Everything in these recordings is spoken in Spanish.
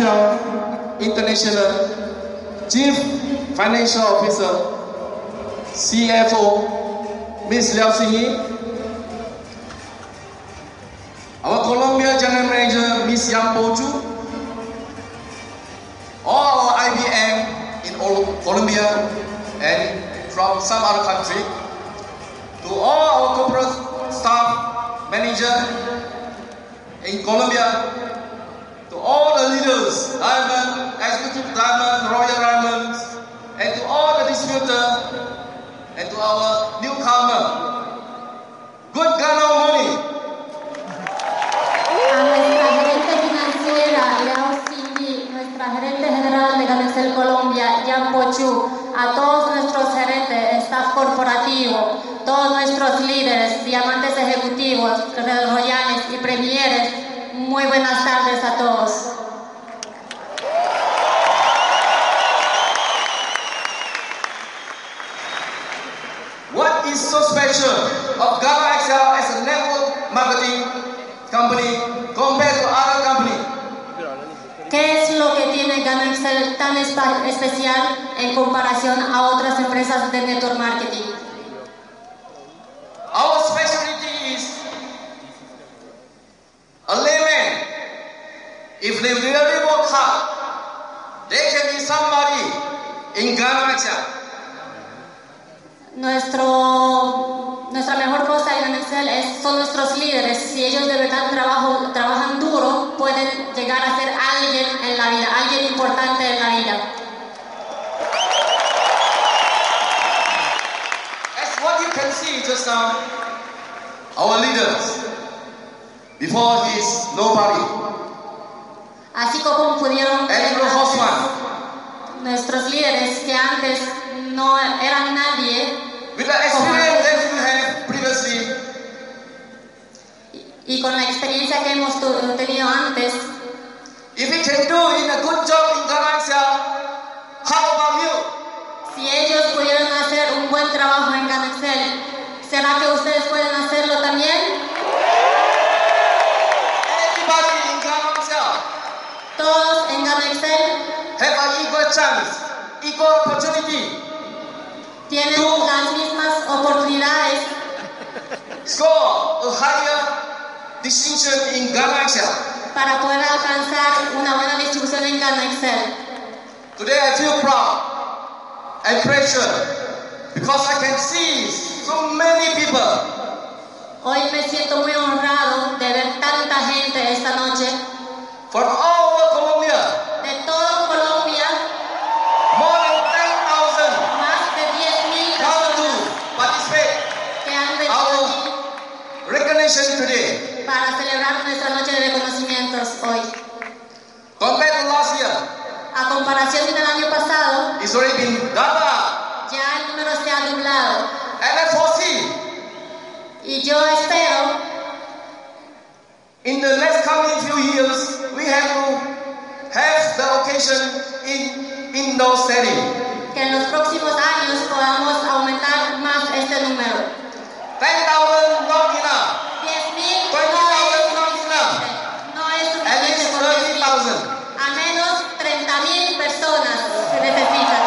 International Chief Financial Officer, CFO, Ms. Liao Xingyi, our Colombia General Manager, Ms. Yang Pochu, all our IBM in Colombia and from some other country, to all our corporate staff, manager in Colombia, all the leaders, Diamond, Executive Diamond, Royal Diamonds, and to all the distributor, and to our newcomer, good Ghana money. a nuestra gerente financiera, Liao Cindy, nuestra gerente general de Ganexel Colombia, Jan Pochu, a todos nuestros gerentes, staff corporativo, todos nuestros líderes, diamantes ejecutivos, royales y premieres, muy buenas tardes a todos. What is so special of Ghana Excel as a network marketing company compared to other companies? ¿Qué es lo que tiene Ganexel tan espa- especial en comparación a otras empresas de network marketing? Our specialty is a layman. If they really work hard, they can be somebody in Ghana. Nuestro, nuestra mejor cosa en Excel es, son nuestros líderes. Si ellos de verdad trabajo, trabajan duro, pueden llegar a ser alguien en la vida, alguien importante en la vida. As what you can see just now, our leaders, before he is nobody, Así como pudieron ver nuestros líderes que antes no eran nadie with the experience that you have previously, y con la experiencia que hemos tenido antes, if he can do in a good job in Excel, how about you? si ellos pudieron hacer un buen trabajo en Excel, ¿será que ustedes pueden hacerlo también? Everybody in Ghana Excel Todos en Excel have an equal chance, equal opportunity, tienen las mismas oportunidades. Score a higher distinction in Ghana Excel. para poder alcanzar una buena distribución en Ghana Excel. Today I feel proud. And pressure because I can see so many people. Hoy me siento muy honrado de ver tanta gente esta noche today. para celebrar nuestra noche de reconocimientos hoy. Compared to last year, A comparación del año pasado, it's already been ya el número se ha doblado And I foresee y yo espero in the next coming few years, we have to have the occasion in indoor setting. que en los próximos años podamos aumentar más este número. 10,000 personas se necesitan.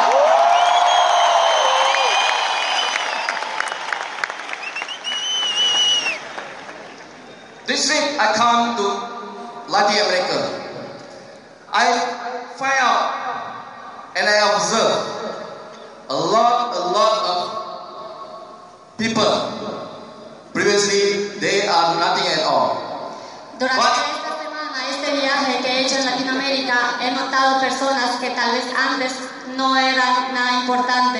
This week I come to Latin America. I find out and I observe a lot, a lot of people. Previously, they are nothing at all. Durante What? esta semana, este viaje que he hecho en Latinoamérica, he notado personas que tal vez antes no eran nada importante,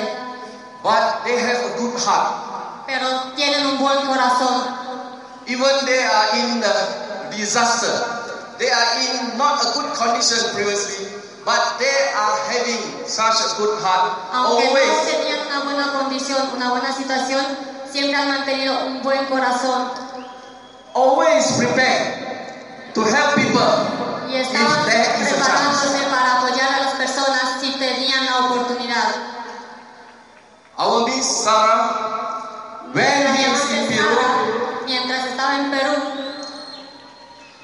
But they have a good heart. pero tienen un buen corazón. Even they are in the disaster. They are in not a good condition previously, but they are having such a good heart. Aunque no Always tenían una buena condición, una buena situación, siempre han mantenido un buen corazón always prepare to help people y estaban preparándose para apoyar a las personas si tenían la oportunidad. Miss Sarah, when he was in Peru, mientras estaba en Perú,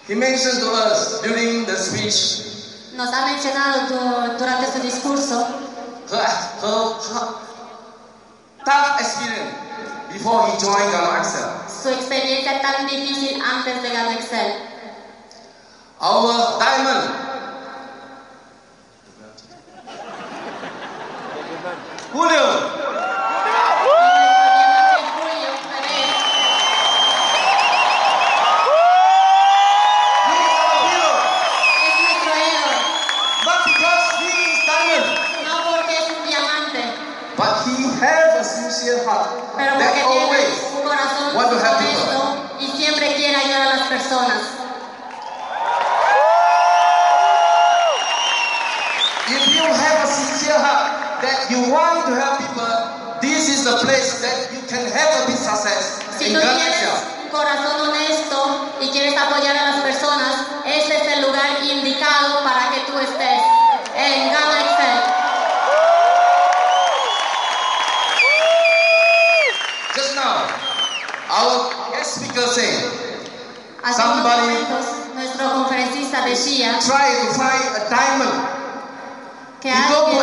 he mentioned to us during the speech Nos ha mencionado du- durante su discurso her, her, her tough experience before he joined Excel. su experiencia tan difícil antes de Gano Excel. Our diamond. Julio, but he has a sincere heart. Pero that always want to help honesto y siempre quiere ayudar a las personas. You want to help people, this is the place that you can have a big success Si in Ghana un corazón honesto y quieres apoyar a las personas, ese es el lugar indicado para que tú estés en Gana Excel. Just now, our guest speaker said, Hace Somebody- nuestro conferencista decía try to find a diamond. Que alguien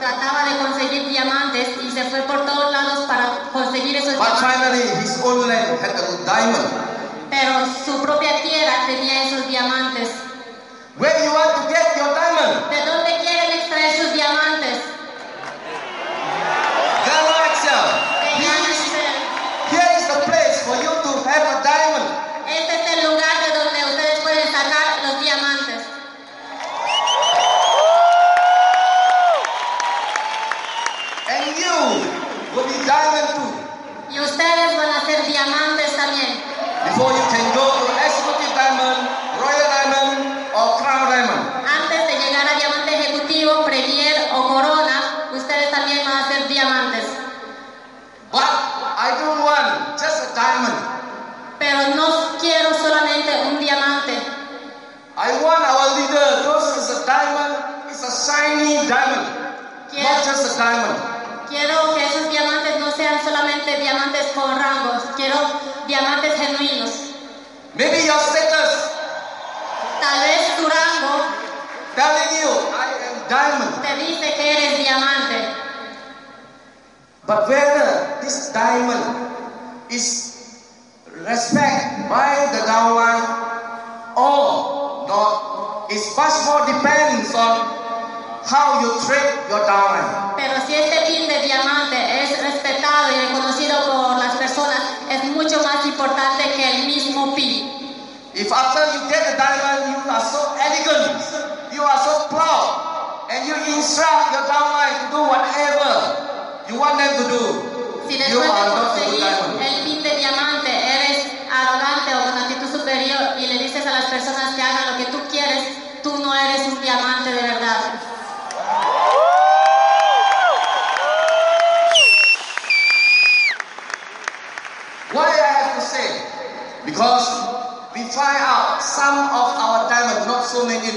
trataba de conseguir diamantes y se fue por todos lados para conseguir esos But diamantes, finally, his own land had a diamond. pero su propia tierra tenía esos diamantes. Where you want to get your diamond? ¿De dónde quieren extraer sus diamantes? Ghana Excel. De Gana Here is- Excel. Here is the place for you to have a diamond. Este es el lugar de donde ustedes pueden sacar los diamantes. And you will be diamond too. Y ustedes van a ser diamantes también. Before you can go to executive diamond, royal diamond, or crown diamond. Antes de llegar a diamante ejecutivo, premier o corona, ustedes también van a ser diamantes. But I don't want just a diamond. Pero no quiero solamente un diamante. I want our leader, those is a diamond, shiny diamond, not just a diamond. Quiero que esos diamantes no sean solamente diamantes con rangos, quiero diamantes genuinos. Maybe your status Tal vez tu rango telling you I am diamond, te dice que eres diamante, but whether this diamond is respect by the downline or not, is much more depends on how you treat your downline. pero si este pin de diamante es respetado y reconocido por las personas, es mucho más importante que el mismo pin. If after you get a diamond, you are so elegant, you are so proud, and you instruct your downline to do whatever you want them to do, Si you are not a good diamond. el pin de diamante eres arrogante o con actitud superior y le dices a las personas que hagan lo que tú quieres, tú no eres un diamante de verdad. Why I have to say? Because we find out some of our diamonds, not so many,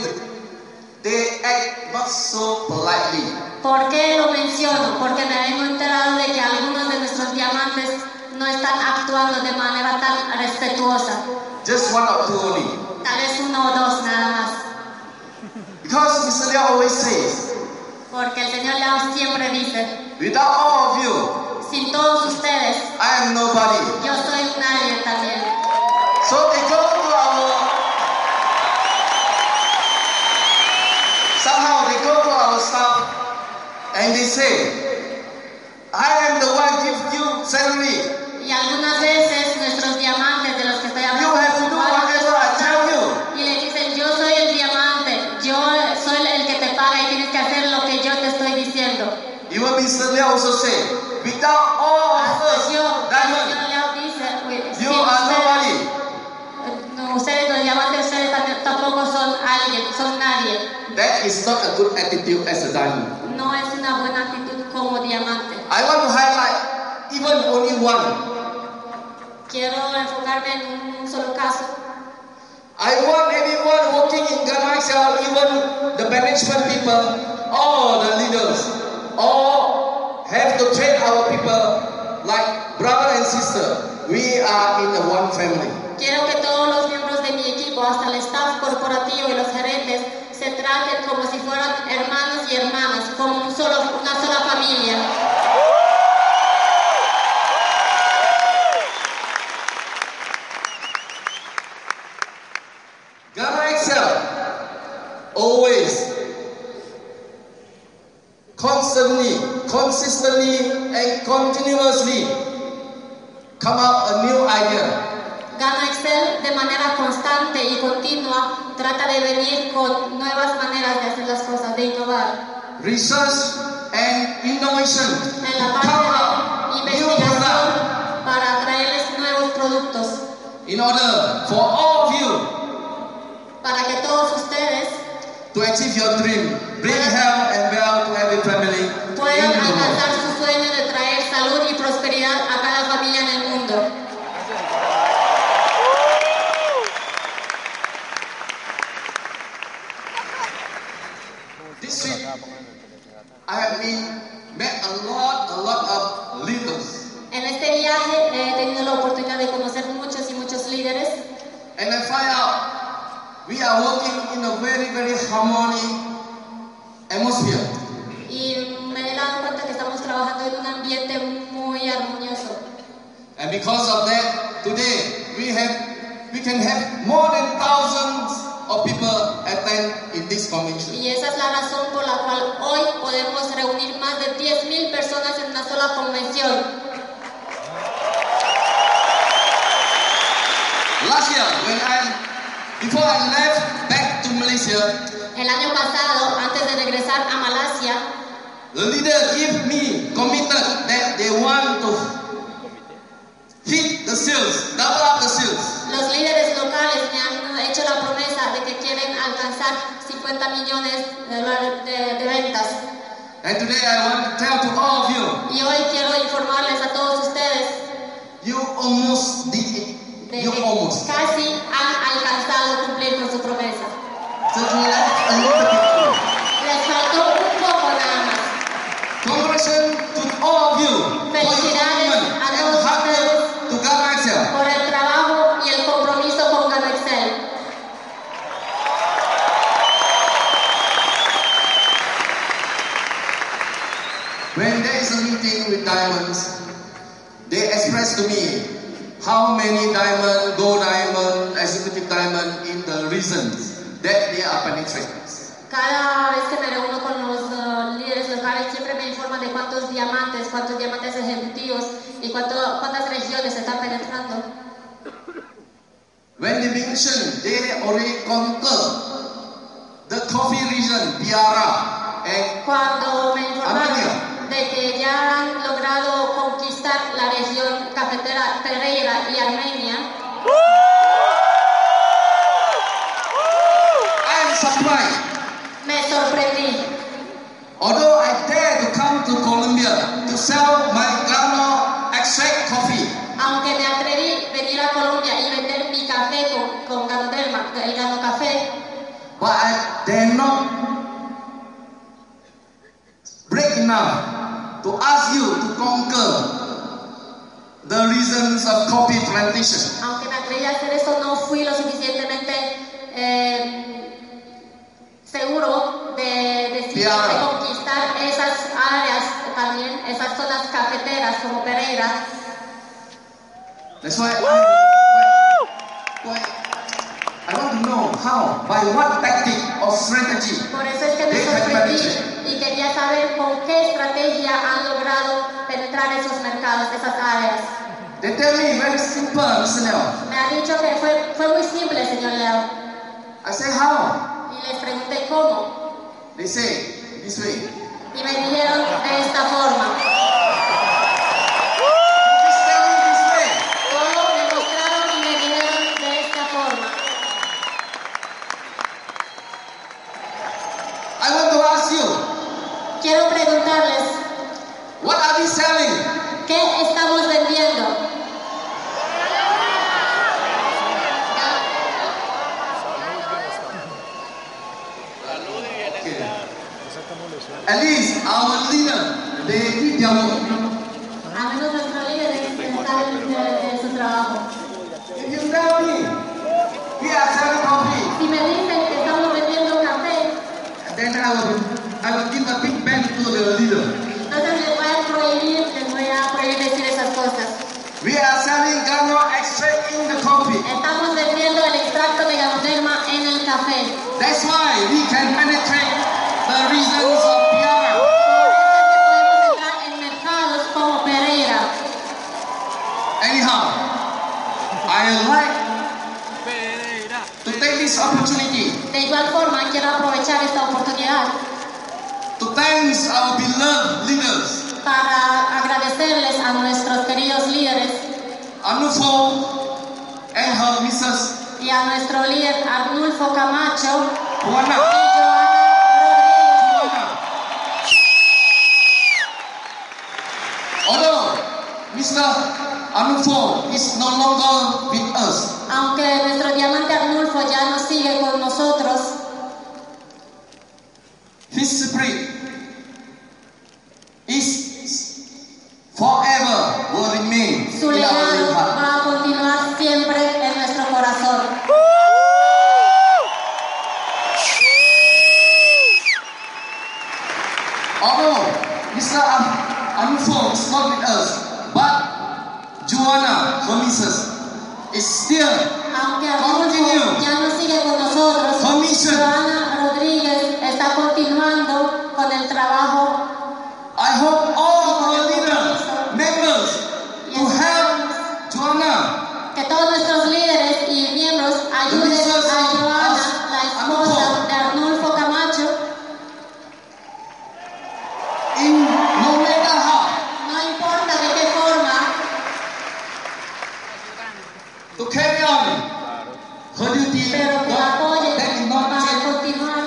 they act not so politely. ¿Por qué lo menciono? Porque me vengo enterado de que algunos de nuestros diamantes no están actuando de manera tan respetuosa. Just one or two only. Tal vez uno o dos nada más. Because Mr. Liao always says, Porque el Señor León siempre dice, without all of you, sin todos ustedes, I am nobody. yo soy nadie también. So they go to our somehow they go to our staff and they say, I am the one give you salary. Also say, without all of us, Hasta yo, el diamond, Señor León dice, "Uy, you are ustedes- nobody. no, ustedes los diamantes, ustedes tampoco son alguien, son nadie. That is not a good attitude as a diamond. No es una buena actitud como diamante. I want to highlight even only one. Quiero enfocarme en un solo caso. I want everyone working in Ghana Excel, even the management people, all the leaders, all have to treat our people like brother and sister. We are in the one family. Quiero que todos los miembros de mi equipo hasta el staff corporativo y los gerentes se traten como si fueran hermanos y hermanas, como un solo, una sola familia. Ghana Excel always constantly, consistently, and continuously come up a new idea. Gana Excel de manera constante y continua trata de venir con nuevas maneras de hacer las cosas, de innovar. Research and innovation. En la parte de new investigación para traerles nuevos productos, in order for all of you. Para que todos ustedes to achieve your dream, bring health and wealth to every family alcanzar su sueño de traer salud y prosperidad a cada familia en el mundo. Cada vez que me reúno con los uh, líderes locales siempre me informan de cuántos diamantes, cuántos diamantes ejecutivos y cuánto- cuántas regiones están penetrando. When they mention they already conquer the coffee region, Biara, and Cuando me Armenia. de que ya han logrado conquistar la región cafetera Pereira y Armenia, I am surprised. Although I dare to come to Colombia to sell my Ghana extract coffee, Aunque me atreví a venir a Colombia y vender mi café con, con el Gano Café, but I dare not break enough to ask you to conquer the reasons of coffee plantation. aunque me atreví a hacer eso, no fui lo suficientemente eh, seguro de decir Claro. de conquistar esas áreas también, esas zonas cafeteras como Pereira. That's why I, why, I want to know how, by what tactic or strategy Por eso es que me sorprendí y quería saber con qué estrategia han logrado penetrar esos mercados, esas áreas. They tell me very simple, Mr. Leo. Me ha dicho que fue, fue muy simple, señor Leo. I say how? Y les pregunté cómo. They say this way. Y me dijeron de esta forma. Me this way. Todo me mostraron y me dijeron de esta forma. I want to ask you, Quiero preguntarles, what are selling? ¿qué estamos At least our leader, they did their work. Al menos nuestros líderes intentaron su trabajo. If you tell me. Si me dicen que estamos vendiendo café, then I will, I will give a big bang to the leader. Entonces les voy a prohibir, les voy a prohibir decir esas cosas. We are selling Ghana extract in the coffee. Estamos vendiendo el extracto de Ganoderma en el café. That's why we can penetrate podemos entrar en mercados como Pereira. Anyhow, I like to take this opportunity. De igual forma, quiero aprovechar esta oportunidad to thank our beloved leaders, para agradecerles a nuestros queridos líderes Anufo and her Mrs. y a nuestro líder Arnulfo Camacho Mr. Anufo is no longer with us, Aunque nuestro diamante Arnulfo ya no sigue con nosotros, his spirit is forever will remain su legado va a continuar siempre en nuestro corazón. Although Mr. Anufo is not with us, Joanna, her missus, is still Aunque Arnulfo Continue. ya no sigue con nosotros, Commission. Joana Rodríguez está continuando con el trabajo I hope all our leaders, members, y to help esperamos Joanna que todos nuestros líderes y miembros ayuden Ministers a of Joana, As- la esposa Arnulfo. de Arnulfo Camacho, in no matter how no importa de qué forma, to carry on her duty. pero que la not- apoyen that is not para yet continuar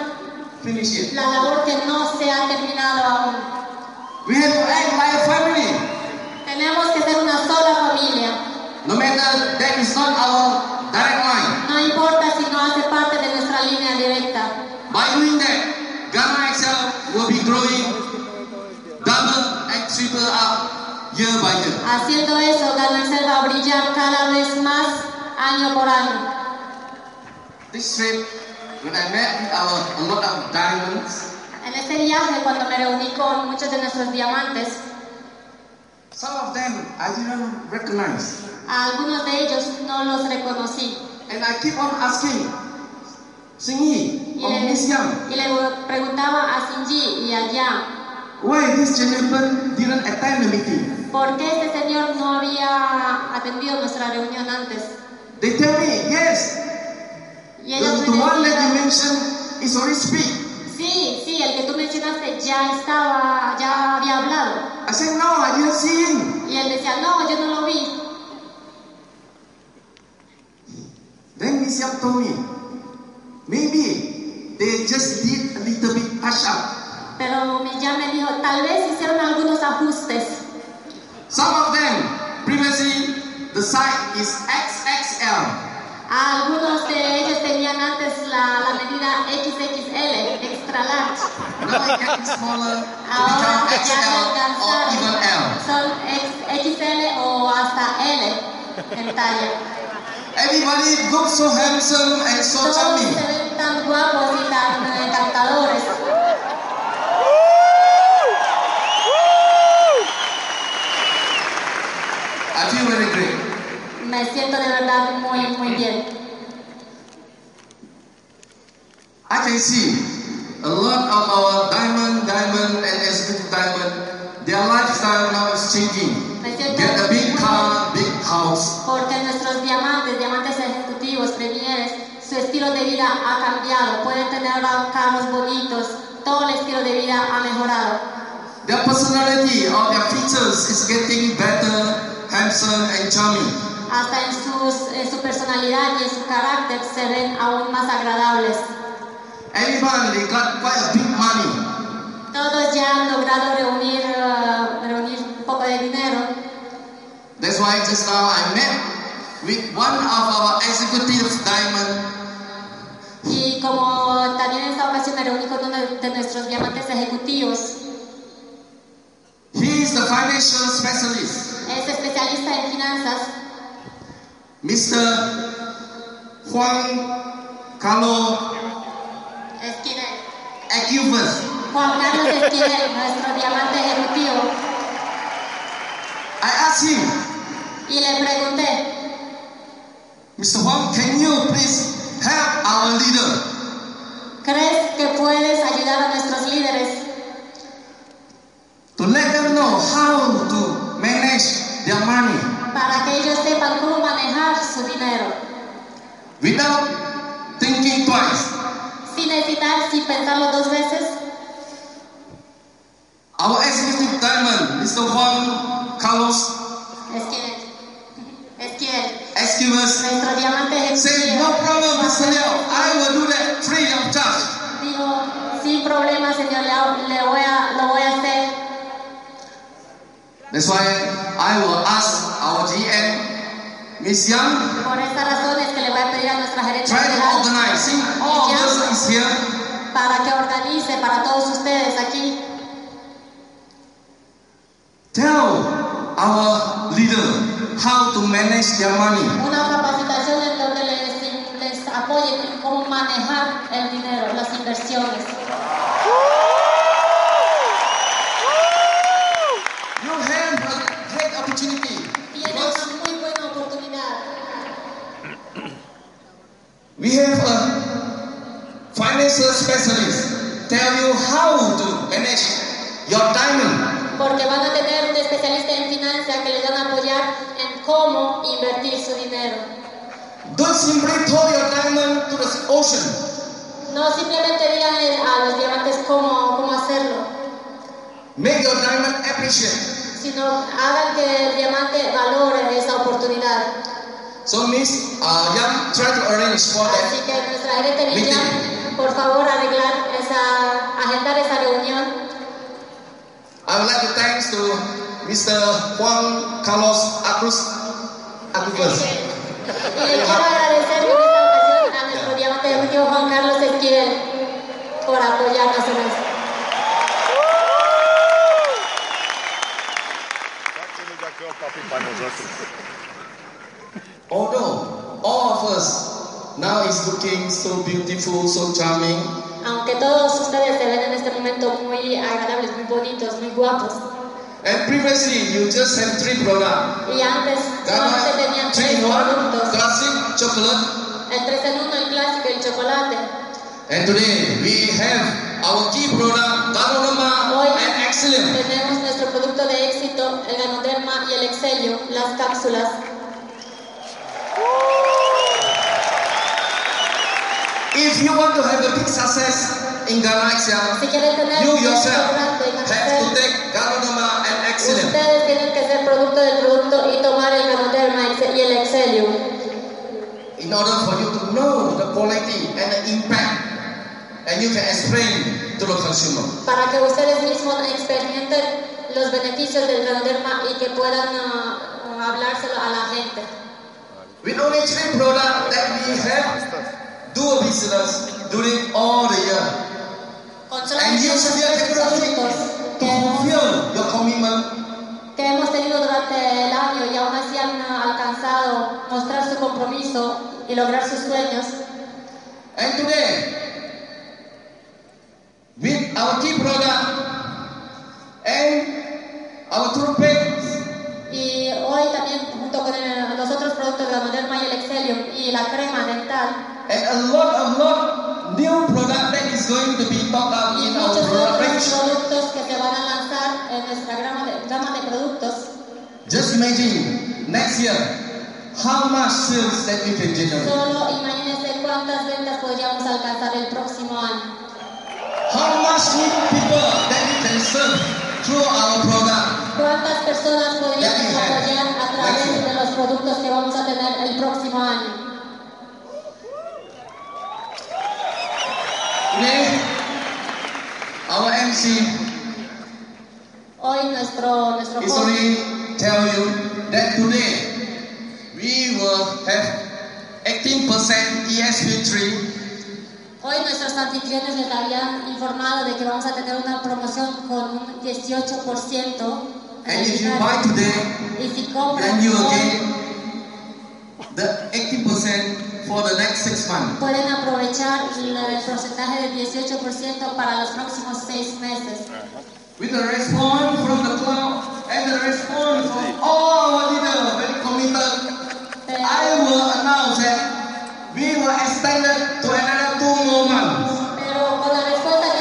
finished yet. la labor que no se ha terminado aún. We have to act like a family. Tenemos que ser una sola familia. No matter that is not our direct line. No importa si no hace parte de nuestra línea directa. By doing that, Ghana XL will be growing double and triple up year by year. Haciendo eso, Ganacel va a brillar cada vez más año por año. This trip, when I met with our a lot of diamonds, En este viaje, cuando me reuní con muchos de nuestros diamantes, some of them I didn't recognize. a algunos de ellos no los reconocí. And I keep on asking, Y le, y preguntaba a Sinji y a Yang, why this gentleman didn't attend the meeting? ¿por qué este señor no había atendido nuestra reunión antes? They tell me, yes, Y ellos the, me the one that you mentioned is already speak. Sí, sí, el que tú mencionaste ya estaba, ya había hablado. I said, no, I didn't see him. Y él decía, no, yo no lo vi. Then Young told me, maybe they just did a little bit touch up. Pero ya me dijo, tal vez hicieron algunos ajustes. Some of them, previously, the size is XXL. Algunos de ellos tenían antes la, la medida XXL, extra large. Now it getting smaller become XL or even L. son XL o hasta L en talla. Everybody looks so handsome and so Todos se charming. ven tan guapos y tan eh, encantadores. I feel very great. Me siento de verdad muy, muy bien. I can see a lot of our diamond, diamond, and executive diamond, their lifestyle now is changing. Get a big car, big house. Porque nuestros diamantes, diamantes ejecutivos, premieres, su estilo de vida ha cambiado. Pueden tener ahora carros bonitos, todo el estilo de vida ha mejorado. Their personality or their features is getting better, handsome, and charming. Hasta en, sus, en su personalidad y en su carácter se ven aún más agradables. Everyone, they got quite a big money. Todos ya han logrado reunir, eh, reunir un poco de dinero. That's why just now I met with one of our executive diamond. Y como también en esta ocasión me reuní con uno de nuestros diamantes ejecutivos, He is the financial specialist, es especialista en finanzas, Mr. Juan Carlo Juan Carlos Esquivel, nuestro diamante ejecutivo, I asked him, y le pregunté, Mr. Huang, can you please help our leader ¿crees que puedes ayudar a nuestros líderes to let them know how to manage their money para que ellos sepan cómo manejar su dinero? without thinking twice? Hesitar, sin pensarlo dos veces. Our executive diamond, Mr. Juan Carlos Esquivel, Esquivel, Esquivas, nuestro diamante said, ejecutivo, No problem, Mr. Liao, I will do that free of charge. dijo, sin problema, señor Leao, le voy a, lo voy a hacer. That's why I will ask our GM, Miss Young, Por esta razón es que le voy a pedir a nuestra gerente try to general organize. See, all of us is here. para que organice para todos ustedes aquí. Tell our leader how to manage their money. Una capacitación en donde les, les apoyen en cómo manejar el dinero, las inversiones. We have a financial specialist tell you how to manage your diamond. Porque van a tener un especialista en finanzas que les van a apoyar en cómo invertir su dinero. Don't simply throw your diamond to the ocean. No simplemente díganle a los diamantes cómo, cómo hacerlo, Make your diamond appreciate. sino hagan que el diamante valore esa oportunidad. So Miss uh, Young, try to arrange for Así that. que nuestra gerente Miriam, por favor, arreglar esa, agendar esa reunión. I would like to thanks to Mr. Juan Carlos Acruz Acruz. Y quiero agradecer en esta ocasión a nuestro diamante ejecutivo Juan Carlos Esquivel por apoyarnos en esto. Tak to mi takého papi panu zase. Although all of us now is looking so beautiful, so charming, Aunque todos ustedes se ven en este momento muy agradables, muy bonitos, muy guapos. and previously you just had three products. Y antes solamente tenían tres productos. classic chocolate. El 3 en 1, el clásico, el chocolate. And today we have our key product, Ganonoma Hoy and Excellent. tenemos nuestro producto de éxito, el Ganoderma y el Excelio, las cápsulas. If you want to have a big success in Ghana Excel, Si quieren tener you yourself have to take Ganonoma and Excellent. ustedes tienen que ser producto del producto y tomar el Ganoderma y el Excelio. in order for you to know the quality and the impact, and you can explain to the consumer. Para que ustedes mismos experimenten los beneficios del Ganoderma y que puedan ah, hablárselo a la gente. With only three products that we have, do a business during all the year, and their tres technology productos to fulfill your commitment. que hemos tenido durante el año y aún así han alcanzado mostrar su compromiso y lograr sus sueños. And today, with our key product and our toothpaste, Y hoy también, junto con el- los otros productos de la Moderna y el Excelium y la crema dental, and a lot of lot new product that is going to be talked about y in our product range. productos que se van a lanzar en nuestra gama de, gama de productos. Just imagine next year how much sales that we can generate. Solo imagínense cuántas ventas podríamos alcanzar el próximo año. How much new people that we can serve through our product. ¿Cuántas personas podríamos apoyar a través de los productos que vamos a tener el próximo año? Today, our MC Hoy nuestro, nuestro is only tell you that today we will have 18% ESP3 Hoy nuestros anfitriones les habían informado de que vamos a tener una promoción con un 18%. and if you buy today y si compran then you will get the 18% for the next six months. pueden aprovechar el porcentaje del 18% para los próximos seis meses. With the response from the crowd and the response from all our leaders very committed, I will announce that we will extend it to another two more months. Pero con la respuesta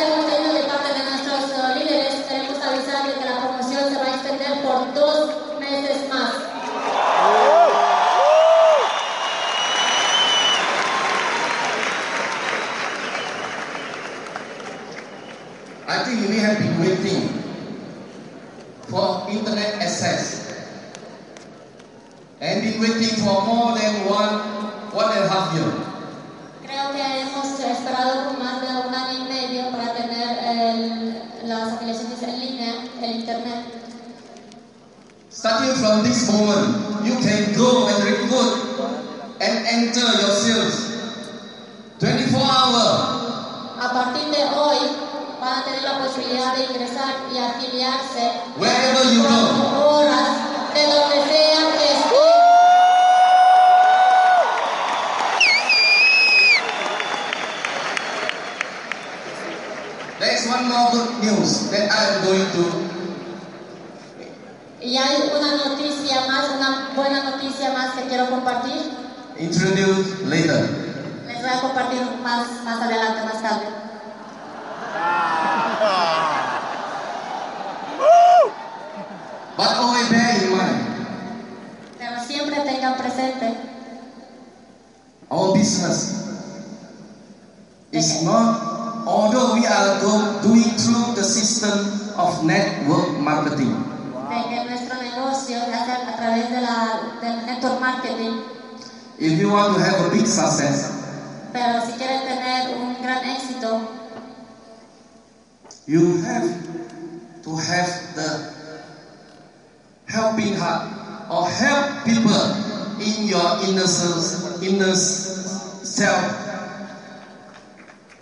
self,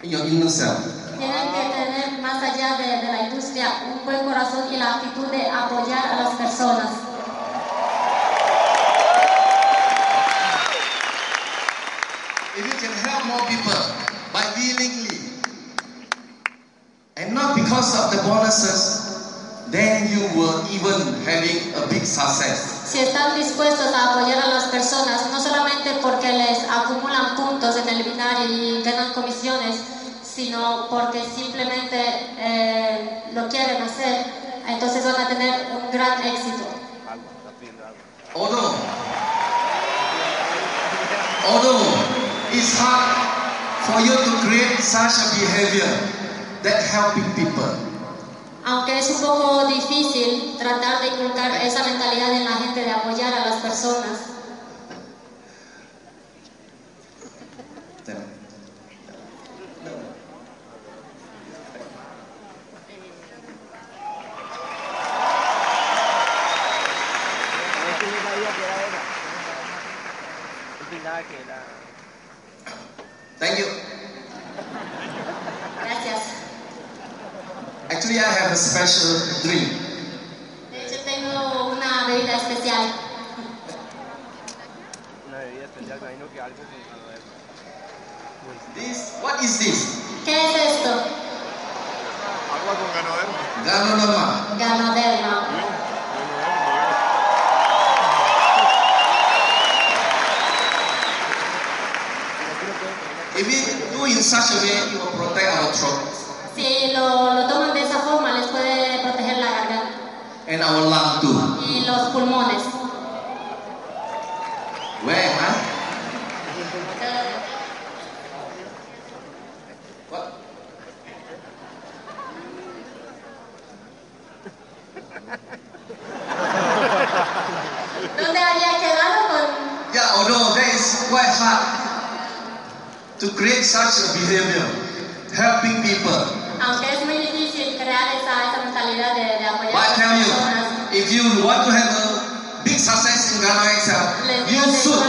in your inner self. tienen que tener más allá de, de la industria un buen corazón y la actitud de apoyar a las personas. If you can help more people by willingly and not because of the bonuses, then you will even having a big success. Si están dispuestos a apoyar a las personas, no solamente porque les acumulan puntos en el binario y ganan comisiones, sino porque simplemente eh, lo quieren hacer, entonces van a tener un gran éxito. Although, although it's hard for you to create such a behavior that helping people, Aunque es un poco difícil tratar de inculcar esa mentalidad en la gente de apoyar a las personas, Este yo sabía que era esa. Yo pensaba que era. thank you. gracias. Actually, I have a special dream. De hecho, tengo una bebida especial. Una bebida especial, me imagino que algo con calor. This, what is this? ¿Qué es esto? Agua con ganadero. Ganoderma. Ganoderma. If we do in such a way, it will protect our throat Si lo, lo toman de esa forma, les puede proteger la garganta and our lung too. y los pulmones. Where, huh? What? ¿Dónde había quedado con Yeah, although that is quite hard to create such a behavior, helping people. Aunque es muy difícil crear esa, esa mentalidad de, de apoyar a las personas, If you want to have a big success in Ghana Excel, you should.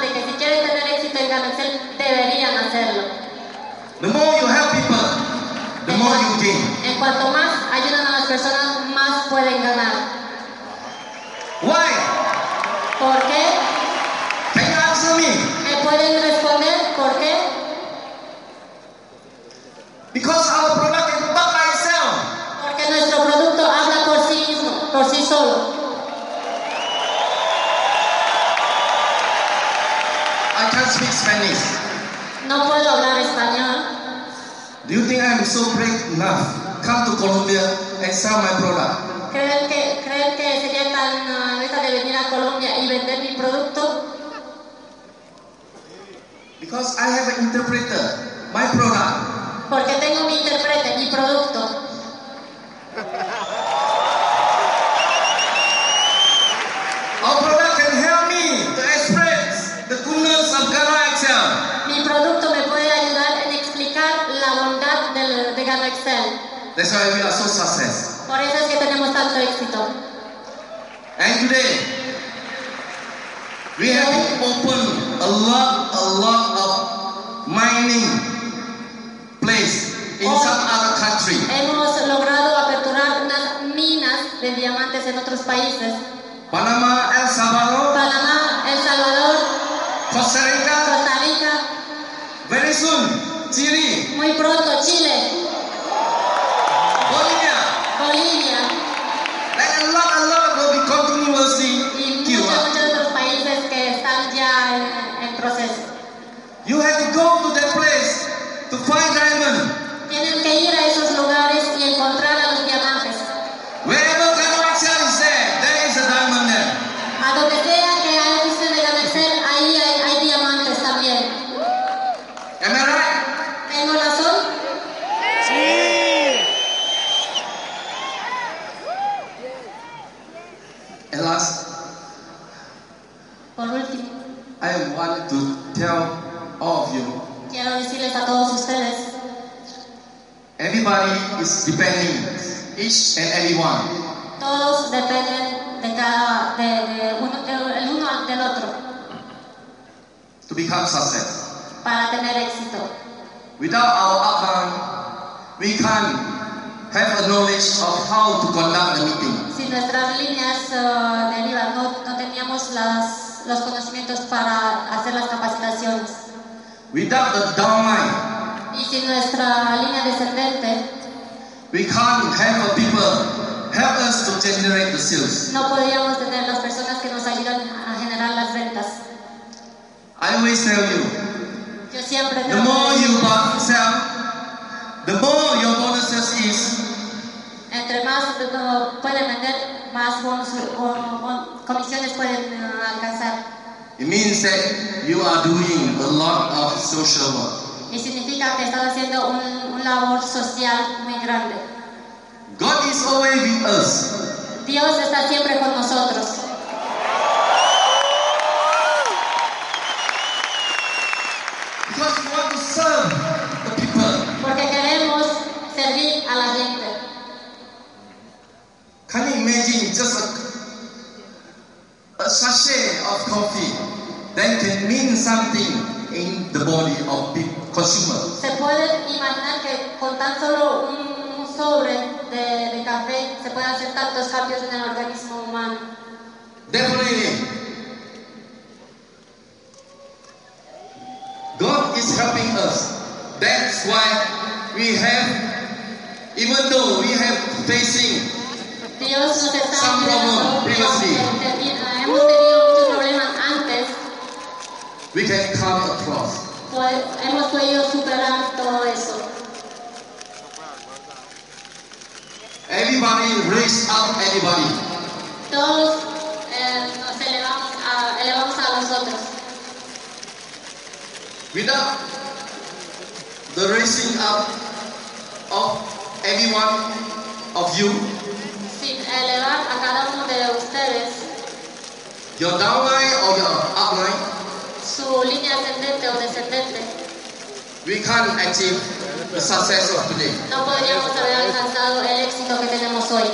que si quieren tener éxito en Ghana Excel, deberían hacerlo. The more you help people, the more you gain. En cuanto más ayudan a las personas, más pueden ganar. Why? ¿Por qué? Can you answer me? ¿Me pueden responder por qué? Because solo. I can't speak Spanish. No puedo hablar español. Do you think I am so brave enough come to Colombia and sell my product? ¿Creen que, ¿Creen que sería tan ah, neta de venir a Colombia y vender mi producto? Because I have an interpreter, my product. Porque tengo mi intérprete, mi producto. Our product can help me to express the goodness of Ghana Excel. Mi producto me puede ayudar en explicar la bondad del, de Gano Excel. That's why we are so successful. Por eso es que tenemos tanto éxito. And today, we have opened a lot, a lot of mining place in Oh. some other country. Hemos logrado aperturar unas minas de diamantes en otros países. Panama, El Salvador, Panamá, El Salvador, Costa Rica, Costa Rica, very soon, Chile, muy pronto Chile, Bolivia, Bolivia and a lot, a lot will be continuously y muchos, Cuba. muchos otros países que están ya en, en proceso. You have to go to that place to find diamond. Tienen que ir a esos lugares y encontrar a los diamantes. Wherever Ghana Excel is there, there is a diamond there. A donde sea que haya visto de Excel, ahí hay, hay diamantes también. Am I right? ¿Tengo razón? At last, Por último, I want to tell all of you, quiero decirles a todos ustedes, everybody is depending, each and everyone. todos dependen de cada, de, de uno, de- el uno del otro to become success. para tener éxito. Without our upline, we can't have a knowledge of how to conduct the meeting. Si nuestras líneas eh, de IVA no, no teníamos las, los conocimientos para hacer las capacitaciones Without the downline, y si nuestra línea descendente we can't help the people help us to generate the sales. no podríamos tener las personas que nos ayudan a generar las ventas. I always tell you, Yo siempre the more you buy sell, the more your bonuses is. entre más pueden vender, más bonus, bon- bon- comisiones pueden eh, alcanzar. It means that you are doing a lot of social work. Significa que están haciendo un, un labor social muy grande. God is always with us. Dios está siempre con nosotros. Because we want to serve the people. Porque queremos servir a la gente. Can you imagine just a, a sachet of coffee that can mean something in the body of the consumer? Se puede imaginar que con tan solo un, un sobre de, de café se pueden hacer tantos cambios en el organismo humano. Definitely. God is helping us. That's why we have, even though we have facing Dios nos está Some problem previously. Hemos tenido muchos problemas antes, we can come across. Pues hemos podido superar todo eso. Everybody raise up everybody. Todos eh, nos elevamos a, elevamos a los otros. Without the raising up of everyone of you, Sin elevar a cada uno de ustedes your downline or your upline, su línea ascendente o descendente, we can't achieve the success of today. no podríamos haber alcanzado el éxito que tenemos hoy.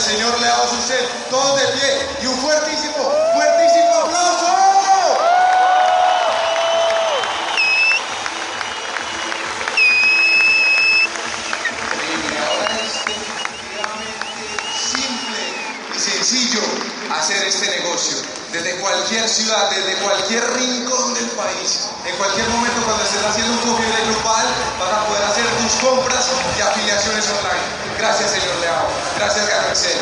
Señor Leao Susel, todos de pie y un fuertísimo cualquier ciudad, desde cualquier rincón del país, en cualquier momento cuando estés haciendo un de grupal, vas a poder hacer tus compras y afiliaciones online. Gracias, señor Leao. Gracias, García.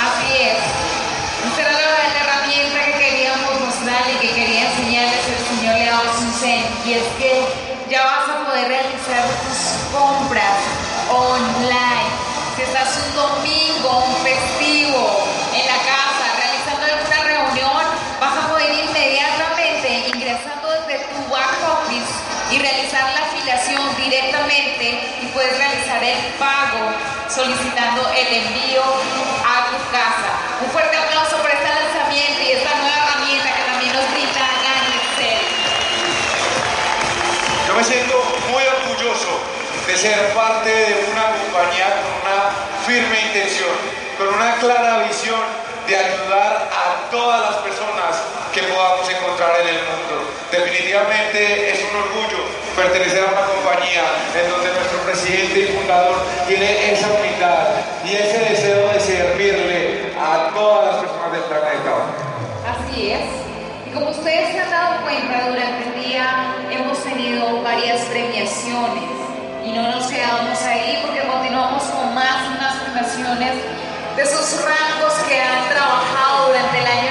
Así es. Esta era la herramienta que queríamos mostrar y que quería enseñarles el señor Leao Susen. Y es que ya vas a poder realizar tus compras online. Si estás un domingo, un festivo y puedes realizar el pago solicitando el envío a tu casa. Un fuerte aplauso por este lanzamiento y esta nueva herramienta que también nos brinda Excel. Yo me siento muy orgulloso de ser parte de una compañía con una firme intención, con una clara visión de ayudar a todas las personas que podamos encontrar en el mundo. Definitivamente es un orgullo pertenecer a una compañía en donde nuestro presidente y fundador tiene esa humildad y ese deseo de servirle a todas las personas del planeta. Así es. Y como ustedes se han dado cuenta, durante el día hemos tenido varias premiaciones. Y no nos quedamos ahí porque continuamos con más y más premiaciones de esos rangos que han trabajado durante el año